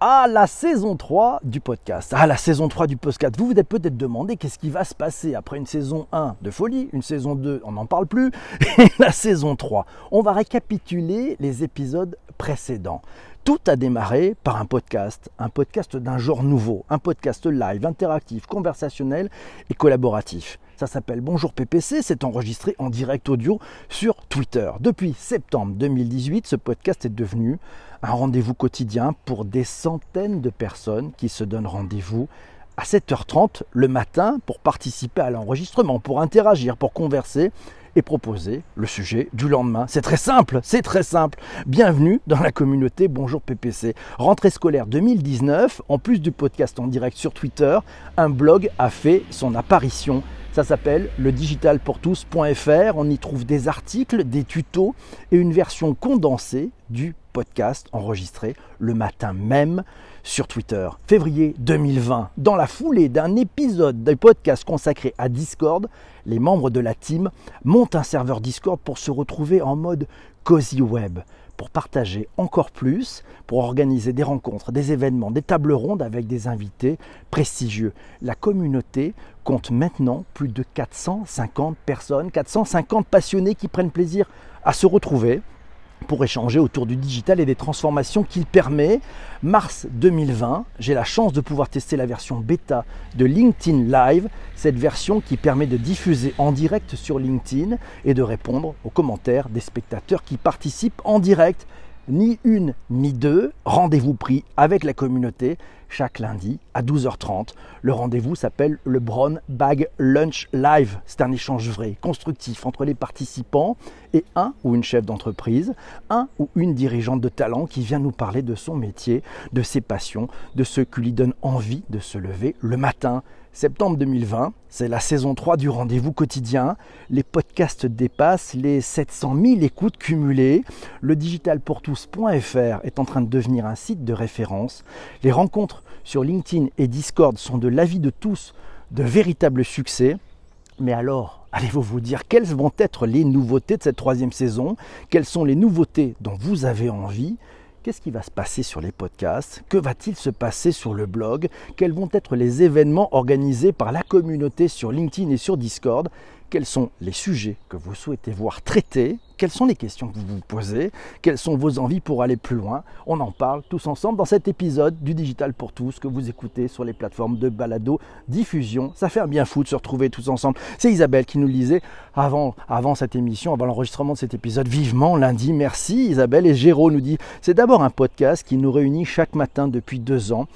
à la saison 3 du podcast. À la saison 3 du podcast. Vous vous êtes peut-être demandé qu'est-ce qui va se passer après une saison 1 de folie, une saison 2, on n'en parle plus, et la saison 3. On va récapituler les épisodes précédents. Tout a démarré par un podcast, un podcast d'un genre nouveau, un podcast live, interactif, conversationnel et collaboratif. Ça s'appelle Bonjour PPC, c'est enregistré en direct audio sur Twitter. Depuis septembre 2018, ce podcast est devenu un rendez-vous quotidien pour des centaines de personnes qui se donnent rendez-vous à 7h30 le matin pour participer à l'enregistrement, pour interagir, pour converser et proposer le sujet du lendemain. C'est très simple, c'est très simple. Bienvenue dans la communauté Bonjour PPC. Rentrée scolaire 2019, en plus du podcast en direct sur Twitter, un blog a fait son apparition ça s'appelle le digitalpourtous.fr. On y trouve des articles, des tutos et une version condensée du podcast enregistré le matin même sur Twitter. Février 2020, dans la foulée d'un épisode d'un podcast consacré à Discord, les membres de la team montent un serveur Discord pour se retrouver en mode cozy web pour partager encore plus, pour organiser des rencontres, des événements, des tables rondes avec des invités prestigieux. La communauté compte maintenant plus de 450 personnes, 450 passionnés qui prennent plaisir à se retrouver pour échanger autour du digital et des transformations qu'il permet. Mars 2020, j'ai la chance de pouvoir tester la version bêta de LinkedIn Live, cette version qui permet de diffuser en direct sur LinkedIn et de répondre aux commentaires des spectateurs qui participent en direct. Ni une ni deux, rendez-vous pris avec la communauté chaque lundi à 12h30. Le rendez-vous s'appelle le Brown Bag Lunch Live. C'est un échange vrai, constructif entre les participants et un ou une chef d'entreprise, un ou une dirigeante de talent qui vient nous parler de son métier, de ses passions, de ce qui lui donne envie de se lever le matin. Septembre 2020, c'est la saison 3 du rendez-vous quotidien. Les podcasts dépassent les 700 000 écoutes cumulées. Le digitalpourtous.fr est en train de devenir un site de référence. Les rencontres sur LinkedIn et Discord sont de l'avis de tous de véritables succès. Mais alors, allez-vous vous dire quelles vont être les nouveautés de cette troisième saison? Quelles sont les nouveautés dont vous avez envie? Qu'est-ce qui va se passer sur les podcasts? Que va-t-il se passer sur le blog? Quels vont être les événements organisés par la communauté sur LinkedIn et sur Discord? Quels sont les sujets que vous souhaitez voir traités? Quelles sont les questions que vous vous posez? Quelles sont vos envies pour aller plus loin? On en parle tous ensemble dans cet épisode du Digital pour tous que vous écoutez sur les plateformes de balado diffusion. Ça fait un bien fou de se retrouver tous ensemble. C'est Isabelle qui nous le disait avant, avant cette émission, avant l'enregistrement de cet épisode. Vivement lundi, merci Isabelle. Et Géraud nous dit c'est d'abord un podcast qui nous réunit chaque matin depuis deux ans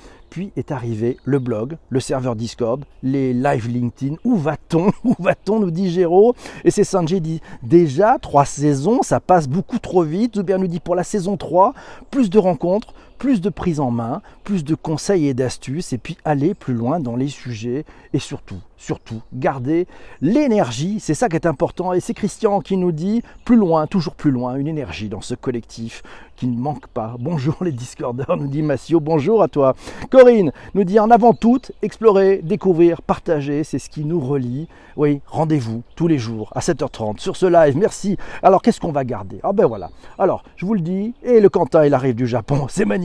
est arrivé le blog, le serveur Discord, les live LinkedIn. Où va-t-on? Où va-t-on? Nous dit Géraud. Et c'est Sanjay dit déjà trois saisons, ça passe beaucoup trop vite. Zoubert nous dit pour la saison 3, plus de rencontres, plus de prise en main, plus de conseils et d'astuces, et puis aller plus loin dans les sujets, et surtout, surtout, garder l'énergie, c'est ça qui est important, et c'est Christian qui nous dit plus loin, toujours plus loin, une énergie dans ce collectif qui ne manque pas. Bonjour les Discordeurs, nous dit Massio, bonjour à toi. Corinne nous dit en avant tout, explorer, découvrir, partager, c'est ce qui nous relie. Oui, rendez-vous tous les jours à 7h30 sur ce live, merci. Alors qu'est-ce qu'on va garder? Ah ben voilà, alors je vous le dis, et le Quentin il arrive du Japon, c'est magnifique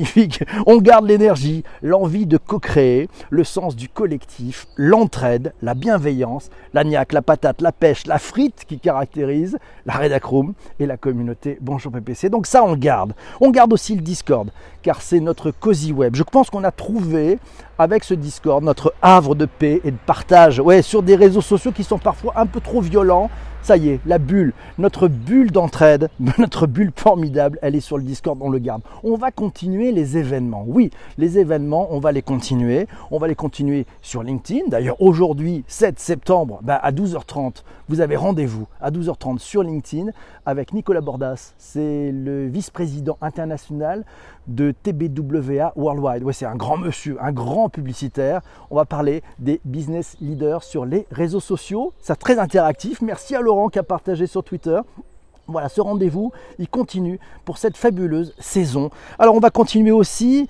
on garde l'énergie, l'envie de co-créer, le sens du collectif, l'entraide, la bienveillance, la niaque, la patate, la pêche, la frite qui caractérise la Redacroom et la communauté Bonjour PPC. Donc ça, on garde. On garde aussi le Discord, car c'est notre cozy web. Je pense qu'on a trouvé avec ce Discord notre havre de paix et de partage. Ouais, sur des réseaux sociaux qui sont parfois un peu trop violents, ça y est, la bulle, notre bulle d'entraide, notre bulle formidable, elle est sur le Discord, on le garde. On va continuer les événements. Oui, les événements, on va les continuer. On va les continuer sur LinkedIn. D'ailleurs, aujourd'hui, 7 septembre, bah, à 12h30, vous avez rendez-vous à 12h30 sur LinkedIn avec Nicolas Bordas. C'est le vice-président international de TBWA Worldwide. Ouais, c'est un grand monsieur, un grand publicitaire. On va parler des business leaders sur les réseaux sociaux. C'est très interactif. Merci à Laurent qui a partagé sur Twitter. Voilà, ce rendez-vous, il continue pour cette fabuleuse saison. Alors on va continuer aussi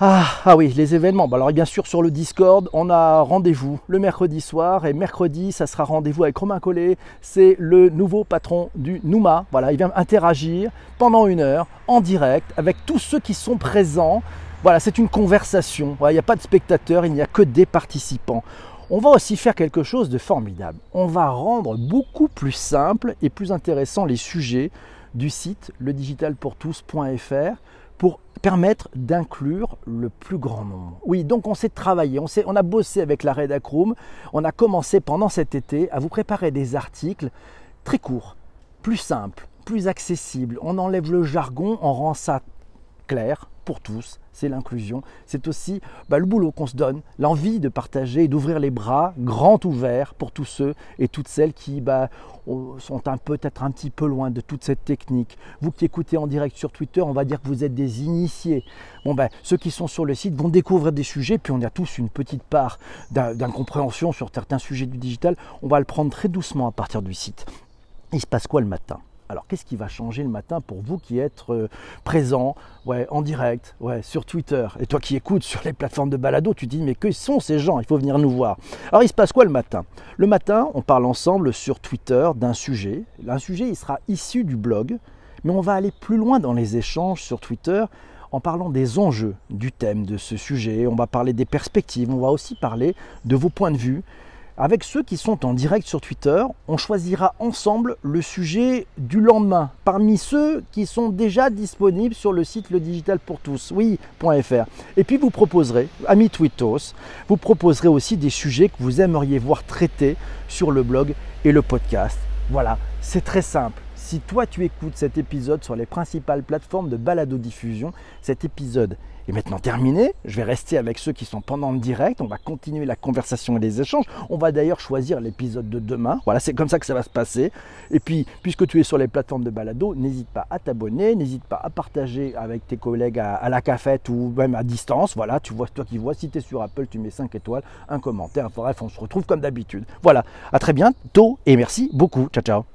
ah, ah, oui, les événements. alors bien sûr sur le Discord, on a rendez-vous le mercredi soir et mercredi, ça sera rendez-vous avec Romain Collet. C'est le nouveau patron du Nouma. Voilà, il vient interagir pendant une heure en direct avec tous ceux qui sont présents Voilà, c'est une conversation. Il n'y a pas de spectateurs, il n'y a que des participants. On va aussi faire quelque chose de formidable. On va rendre beaucoup plus simple et plus intéressant les sujets du site ledigitalpourtous.fr pour permettre d'inclure le plus grand nombre. Oui, donc on s'est travaillé, on, on a bossé avec la Redacroom, on a commencé pendant cet été à vous préparer des articles très courts, plus simples, plus accessibles. On enlève le jargon, on rend ça clair pour tous, c'est l'inclusion. C'est aussi bah, le boulot qu'on se donne, l'envie de partager et d'ouvrir les bras grands ouverts pour tous ceux et toutes celles qui bah, sont peut-être un petit peu loin de toute cette technique. Vous qui écoutez en direct sur Twitter, on va dire que vous êtes des initiés. Bon ben, ceux qui sont sur le site vont découvrir des sujets, puis on a tous une petite part d'incompréhension sur certains sujets du digital. On va le prendre très doucement à partir du site. Il se passe quoi le matin? Alors qu'est-ce qui va changer le matin pour vous qui êtes euh, présent en direct sur Twitter? Et toi qui écoutes sur les plateformes de balado, tu dis mais que sont ces gens? Il faut venir nous voir. Alors il se passe quoi le matin? Le matin, on parle ensemble sur Twitter d'un sujet. Un sujet, il sera issu du blog, mais on va aller plus loin dans les échanges sur Twitter en parlant des enjeux du thème de ce sujet. On va parler des perspectives, on va aussi parler de vos points de vue avec ceux qui sont en direct sur Twitter, on choisira ensemble le sujet du lendemain, parmi ceux qui sont déjà disponibles sur le site le digital pour tous, oui.fr. Et puis vous proposerez, amis Twittos, vous proposerez aussi des sujets que vous aimeriez voir traités sur le blog et le podcast. Voilà, c'est très simple. Si toi tu écoutes cet épisode sur les principales plateformes de balado diffusion, cet épisode est maintenant terminé. Je vais rester avec ceux qui sont pendant le direct. On va continuer la conversation et les échanges. On va d'ailleurs choisir l'épisode de demain. Voilà, c'est comme ça que ça va se passer. Et puis, puisque tu es sur les plateformes de balado, n'hésite pas à t'abonner, n'hésite pas à partager avec tes collègues à, la cafette ou même à distance. Voilà, tu vois, toi qui vois, si tu es sur Apple, tu mets 5 étoiles, un commentaire. Bref, on se retrouve comme d'habitude. Voilà, à très bientôt et merci beaucoup. Ciao, ciao.